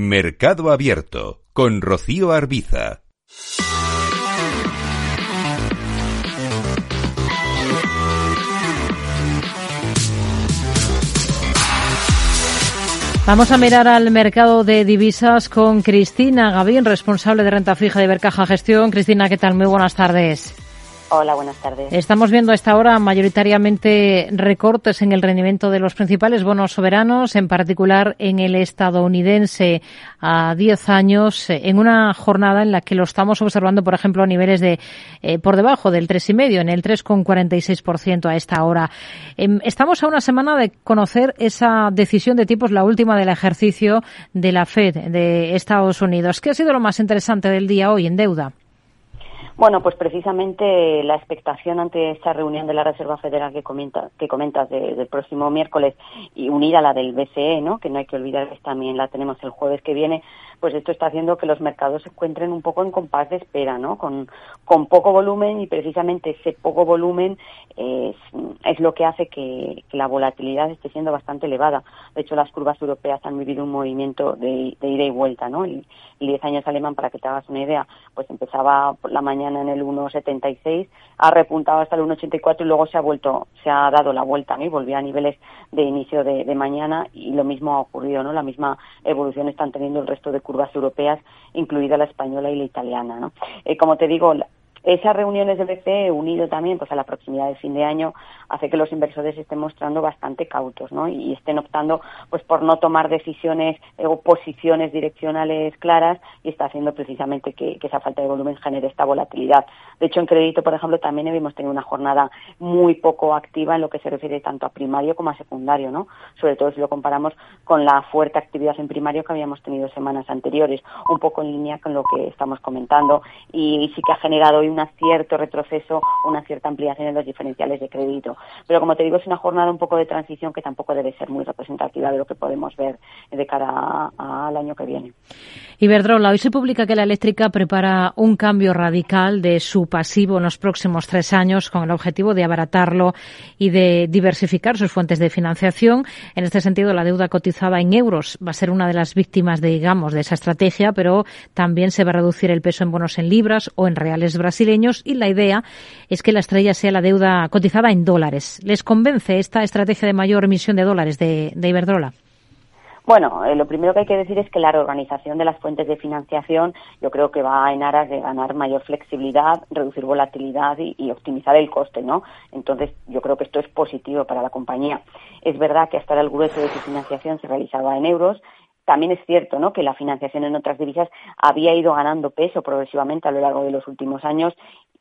Mercado Abierto con Rocío Arbiza. Vamos a mirar al mercado de divisas con Cristina Gavín, responsable de renta fija de Bercaja Gestión. Cristina, ¿qué tal? Muy buenas tardes. Hola, buenas tardes. Estamos viendo a esta hora mayoritariamente recortes en el rendimiento de los principales bonos soberanos, en particular en el estadounidense a 10 años, en una jornada en la que lo estamos observando, por ejemplo, a niveles de eh, por debajo del 3,5, en el 3,46% a esta hora. Em, estamos a una semana de conocer esa decisión de tipos, la última del ejercicio de la Fed de Estados Unidos. ¿Qué ha sido lo más interesante del día hoy en deuda? Bueno, pues precisamente la expectación ante esta reunión de la Reserva Federal que, que comentas del próximo miércoles y unida a la del BCE, ¿no? que no hay que olvidar que también la tenemos el jueves que viene, pues esto está haciendo que los mercados se encuentren un poco en compás de espera, ¿no? Con, poco volumen y precisamente ese poco volumen es, es lo que hace que, la volatilidad esté siendo bastante elevada. De hecho, las curvas europeas han vivido un movimiento de, ida y vuelta, ¿no? El, 10 años alemán, para que te hagas una idea, pues empezaba por la mañana en el 1,76, ha repuntado hasta el 1,84 y luego se ha vuelto, se ha dado la vuelta. Y volvió a niveles de inicio de, de mañana y lo mismo ha ocurrido, ¿no? La misma evolución están teniendo el resto de curvas europeas, incluida la española y la italiana. ¿no? Eh, como te digo, esas reuniones de BCE, unido también pues a la proximidad del fin de año, hace que los inversores estén mostrando bastante cautos, ¿no? Y estén optando pues por no tomar decisiones eh, o posiciones direccionales claras y está haciendo precisamente que, esa falta de volumen genere esta volatilidad. De hecho, en crédito, por ejemplo, también hemos tenido una jornada muy poco activa en lo que se refiere tanto a primario como a secundario, ¿no? Sobre todo si lo comparamos con la fuerte actividad en primario que habíamos tenido semanas anteriores, un poco en línea con lo que estamos comentando y sí que ha generado un cierto retroceso, una cierta ampliación en los diferenciales de crédito. Pero como te digo, es una jornada un poco de transición que tampoco debe ser muy representativa de lo que podemos ver de cara al año que viene. Iberdrola, hoy se publica que la eléctrica prepara un cambio radical de su pasivo en los próximos tres años con el objetivo de abaratarlo y de diversificar sus fuentes de financiación. En este sentido, la deuda cotizada en euros va a ser una de las víctimas, de, digamos, de esa estrategia, pero también se va a reducir el peso en bonos en libras o en reales brasileños y la idea es que la estrella sea la deuda cotizada en dólares. ¿Les convence esta estrategia de mayor emisión de dólares de, de Iberdrola? Bueno, eh, lo primero que hay que decir es que la reorganización de las fuentes de financiación yo creo que va en aras de ganar mayor flexibilidad, reducir volatilidad y, optimizar el coste, ¿no? Entonces, yo creo que esto es positivo para la compañía. Es verdad que hasta el grueso de su financiación se realizaba en euros también es cierto ¿no? que la financiación en otras divisas había ido ganando peso progresivamente a lo largo de los últimos años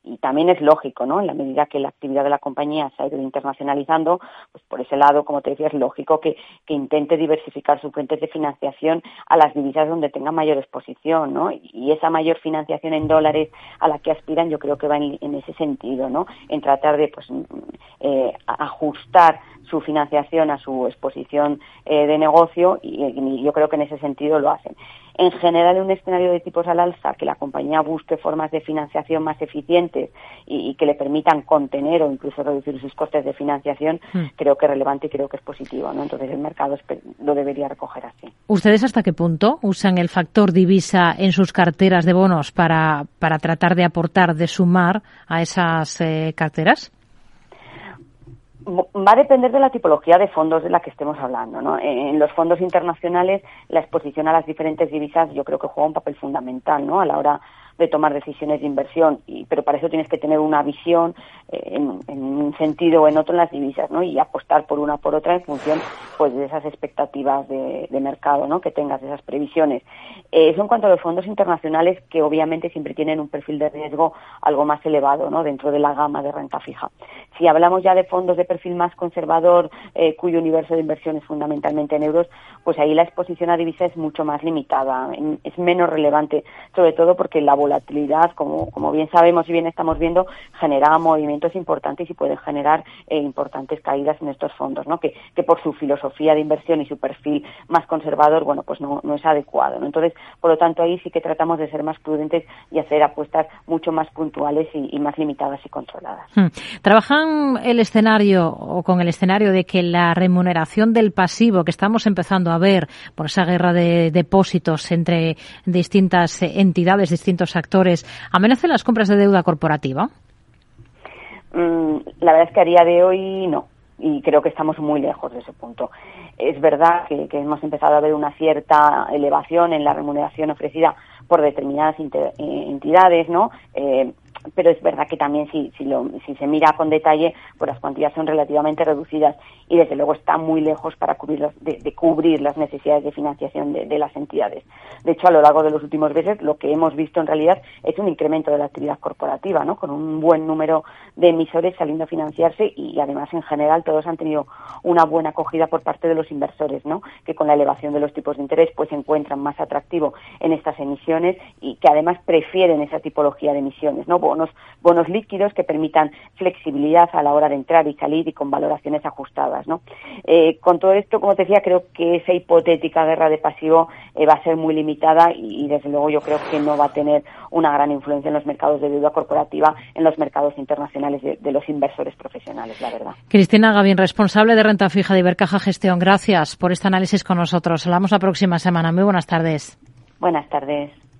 y también es lógico, ¿no? En la medida que la actividad de la compañía se ha ido internacionalizando, pues por ese lado, como te decía, es lógico que, que intente diversificar sus fuentes de financiación a las divisas donde tenga mayor exposición, ¿no? Y esa mayor financiación en dólares a la que aspiran, yo creo que va en, ese sentido, ¿no? En tratar de, pues, eh, ajustar su financiación a su exposición eh, de negocio y yo creo que en ese sentido lo hacen en general en un escenario de tipos al alza, que la compañía busque formas de financiación más eficientes y, que le permitan contener o incluso reducir sus costes de financiación, hmm. creo que es relevante y creo que es positivo. ¿no? Entonces el mercado lo debería recoger así. ¿Ustedes hasta qué punto usan el factor divisa en sus carteras de bonos para, para tratar de aportar, de sumar a esas eh, carteras? Va a depender de la tipología de fondos de la que estemos hablando. ¿no? En los fondos internacionales, la exposición a las diferentes divisas yo creo que juega un papel fundamental ¿no? a la hora de tomar decisiones de inversión, y, pero para eso tienes que tener una visión eh, en, un sentido o en otro en las divisas, ¿no? Y apostar por una por otra en función pues de esas expectativas de, mercado, ¿no? Que tengas, de esas previsiones. Eh, eso en cuanto a los fondos internacionales que obviamente siempre tienen un perfil de riesgo algo más elevado, ¿no? Dentro de la gama de renta fija. Si hablamos ya de fondos de perfil más conservador, eh, cuyo universo de inversión es fundamentalmente en euros, pues ahí la exposición a divisas es mucho más limitada, es menos relevante, sobre todo porque la volatilidad, como, como bien sabemos y bien estamos viendo, genera movimientos importantes y puede generar eh, importantes caídas en estos fondos, ¿no? Que, que por su filosofía de inversión y su perfil más conservador, bueno, pues no, no es adecuado, ¿no? Entonces, por lo tanto, ahí sí que tratamos de ser más prudentes y hacer apuestas mucho más puntuales y, más limitadas y controladas. Hmm. ¿Trabajan el escenario o con el escenario de que la remuneración del pasivo que estamos empezando a ver por esa guerra de depósitos entre distintas entidades, distintos actores, amenace las compras de deuda corporativa? Mm, la verdad es que a día de hoy no y creo que estamos muy lejos de ese punto. Es verdad que, hemos empezado a ver una cierta elevación en la remuneración ofrecida por determinadas eh, entidades, ¿no? Eh, pero es verdad que también si, si, lo, si se mira con detalle, pues las cuantías son relativamente reducidas y desde luego está muy lejos para cubrir de, cubrir las necesidades de financiación de, las entidades. De hecho, a lo largo de los últimos meses lo que hemos visto en realidad es un incremento de la actividad corporativa, ¿no? con un buen número de emisores saliendo a financiarse y además en general todos han tenido una buena acogida por parte de los inversores, ¿no? que con la elevación de los tipos de interés pues se encuentran más atractivo en estas emisiones y que además prefieren esa tipología de emisiones, ¿no? Bonos, bonos líquidos que permitan flexibilidad a la hora de entrar y salir y con valoraciones ajustadas. ¿no? Eh, con todo esto, como te decía, creo que esa hipotética guerra de pasivo eh, va a ser muy limitada y, desde luego yo creo que no va a tener una gran influencia en los mercados de deuda corporativa, en los mercados internacionales de, de los inversores profesionales, la verdad. Cristina Gavín, responsable de renta fija de Ibercaja Gestión. Gracias por este análisis con nosotros. Hablamos la próxima semana. Muy buenas tardes. Buenas tardes.